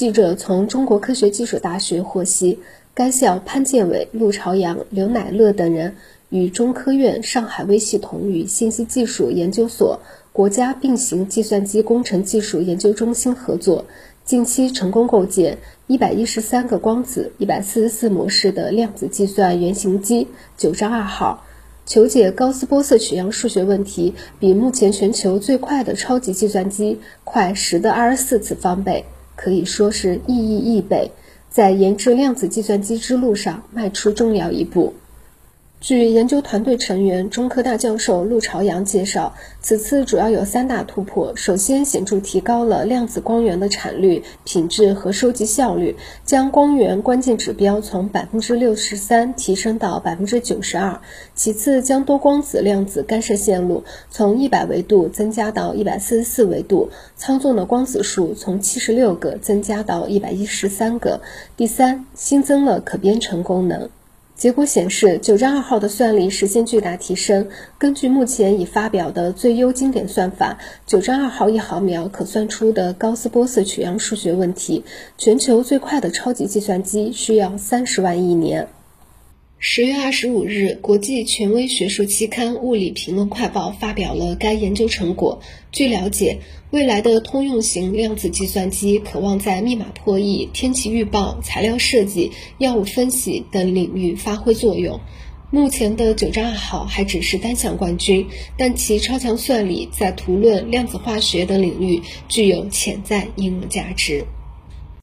记者从中国科学技术大学获悉，该校潘建伟、陆朝阳、刘乃乐等人与中科院上海微系统与信息技术研究所、国家并行计算机工程技术研究中心合作，近期成功构建一百一十三个光子、一百四十四模式的量子计算原型机“九章二号”。求解高斯波色取样数学问题，比目前全球最快的超级计算机快十的二十四次方倍，可以说是意义亿倍，在研制量子计算机之路上迈出重要一步。据研究团队成员、中科大教授陆朝阳介绍，此次主要有三大突破：首先，显著提高了量子光源的产率、品质和收集效率，将光源关键指标从百分之六十三提升到百分之九十二；其次，将多光子量子干涉线路从一百维度增加到一百四十四维度，操纵的光子数从七十六个增加到一百一十三个；第三，新增了可编程功能。结果显示，九章二号的算力实现巨大提升。根据目前已发表的最优经典算法，九章二号一毫秒可算出的高斯波色取样数学问题，全球最快的超级计算机需要三十万亿年。十月二十五日，国际权威学术期刊《物理评论快报》发表了该研究成果。据了解，未来的通用型量子计算机渴望在密码破译、天气预报、材料设计、药物分析等领域发挥作用。目前的九章二号还只是单项冠军，但其超强算力在图论、量子化学等领域具有潜在应用价值。